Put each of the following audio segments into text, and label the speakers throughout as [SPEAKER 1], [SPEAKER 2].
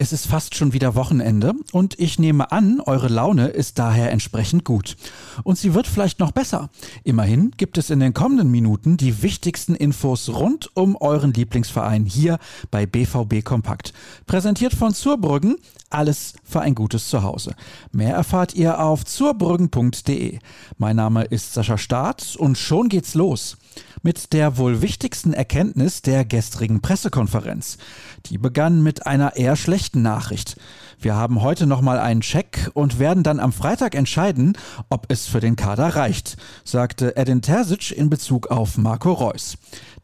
[SPEAKER 1] Es ist fast schon wieder Wochenende und ich nehme an, eure Laune ist daher entsprechend gut. Und sie wird vielleicht noch besser. Immerhin gibt es in den kommenden Minuten die wichtigsten Infos rund um euren Lieblingsverein hier bei BVB Kompakt. Präsentiert von Zurbrüggen, alles für ein gutes Zuhause. Mehr erfahrt ihr auf zurbrüggen.de. Mein Name ist Sascha Staat und schon geht's los mit der wohl wichtigsten Erkenntnis der gestrigen Pressekonferenz. Die begann mit einer eher schlechten Nachricht. Wir haben heute nochmal einen Check und werden dann am Freitag entscheiden, ob es für den Kader reicht, sagte Edin Terzic in Bezug auf Marco Reus.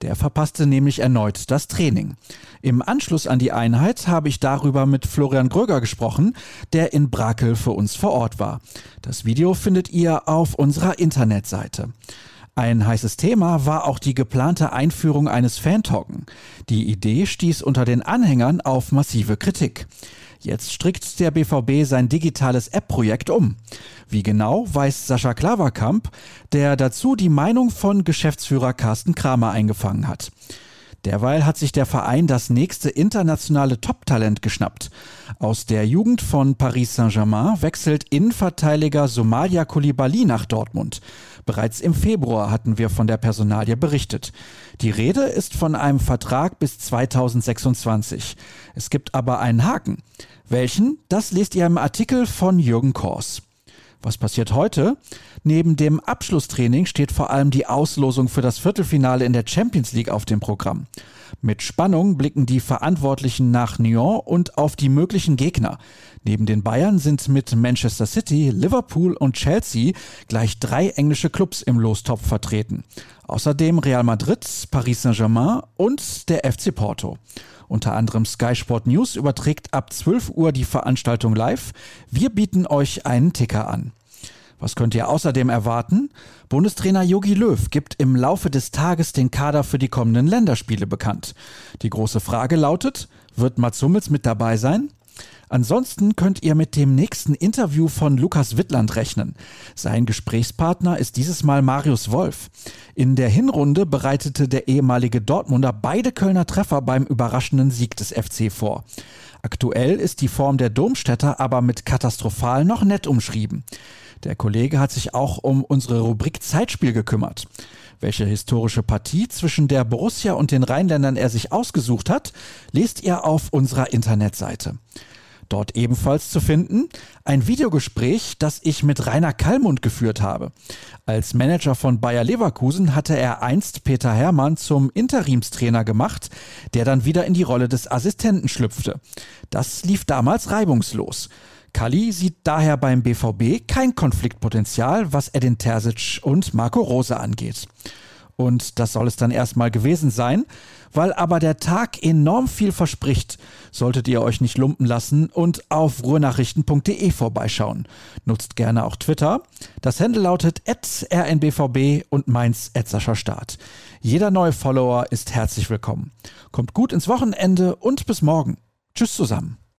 [SPEAKER 1] Der verpasste nämlich erneut das Training. Im Anschluss an die Einheit habe ich darüber mit Florian Gröger gesprochen, der in Brakel für uns vor Ort war. Das Video findet ihr auf unserer Internetseite. Ein heißes Thema war auch die geplante Einführung eines Fantalken. Die Idee stieß unter den Anhängern auf massive Kritik. Jetzt strickt der BVB sein digitales App-Projekt um. Wie genau, weiß Sascha Klaverkamp, der dazu die Meinung von Geschäftsführer Carsten Kramer eingefangen hat. Derweil hat sich der Verein das nächste internationale Top-Talent geschnappt. Aus der Jugend von Paris Saint-Germain wechselt Innenverteidiger Somalia Koulibaly nach Dortmund. Bereits im Februar hatten wir von der Personalie berichtet. Die Rede ist von einem Vertrag bis 2026. Es gibt aber einen Haken. Welchen? Das lest ihr im Artikel von Jürgen Kors. Was passiert heute? Neben dem Abschlusstraining steht vor allem die Auslosung für das Viertelfinale in der Champions League auf dem Programm. Mit Spannung blicken die Verantwortlichen nach Nyon und auf die möglichen Gegner. Neben den Bayern sind mit Manchester City, Liverpool und Chelsea gleich drei englische Clubs im Lostopf vertreten. Außerdem Real Madrid, Paris Saint-Germain und der FC Porto. Unter anderem Sky Sport News überträgt ab 12 Uhr die Veranstaltung live. Wir bieten euch einen Ticker an. Was könnt ihr außerdem erwarten? Bundestrainer Jogi Löw gibt im Laufe des Tages den Kader für die kommenden Länderspiele bekannt. Die große Frage lautet, wird Mats Hummels mit dabei sein? Ansonsten könnt ihr mit dem nächsten Interview von Lukas Wittland rechnen. Sein Gesprächspartner ist dieses Mal Marius Wolf. In der Hinrunde bereitete der ehemalige Dortmunder beide Kölner Treffer beim überraschenden Sieg des FC vor. Aktuell ist die Form der Domstädter aber mit katastrophal noch nett umschrieben. Der Kollege hat sich auch um unsere Rubrik Zeitspiel gekümmert. Welche historische Partie zwischen der Borussia und den Rheinländern er sich ausgesucht hat, lest ihr auf unserer Internetseite. Dort ebenfalls zu finden ein Videogespräch, das ich mit Rainer Kallmund geführt habe. Als Manager von Bayer Leverkusen hatte er einst Peter Hermann zum Interimstrainer gemacht, der dann wieder in die Rolle des Assistenten schlüpfte. Das lief damals reibungslos. Kalli sieht daher beim BVB kein Konfliktpotenzial, was Edin Terzic und Marco Rose angeht. Und das soll es dann erstmal gewesen sein. Weil aber der Tag enorm viel verspricht, solltet ihr euch nicht lumpen lassen und auf ruhrnachrichten.de vorbeischauen. Nutzt gerne auch Twitter. Das Handle lautet rnbvb und meins Start. Jeder neue Follower ist herzlich willkommen. Kommt gut ins Wochenende und bis morgen. Tschüss zusammen.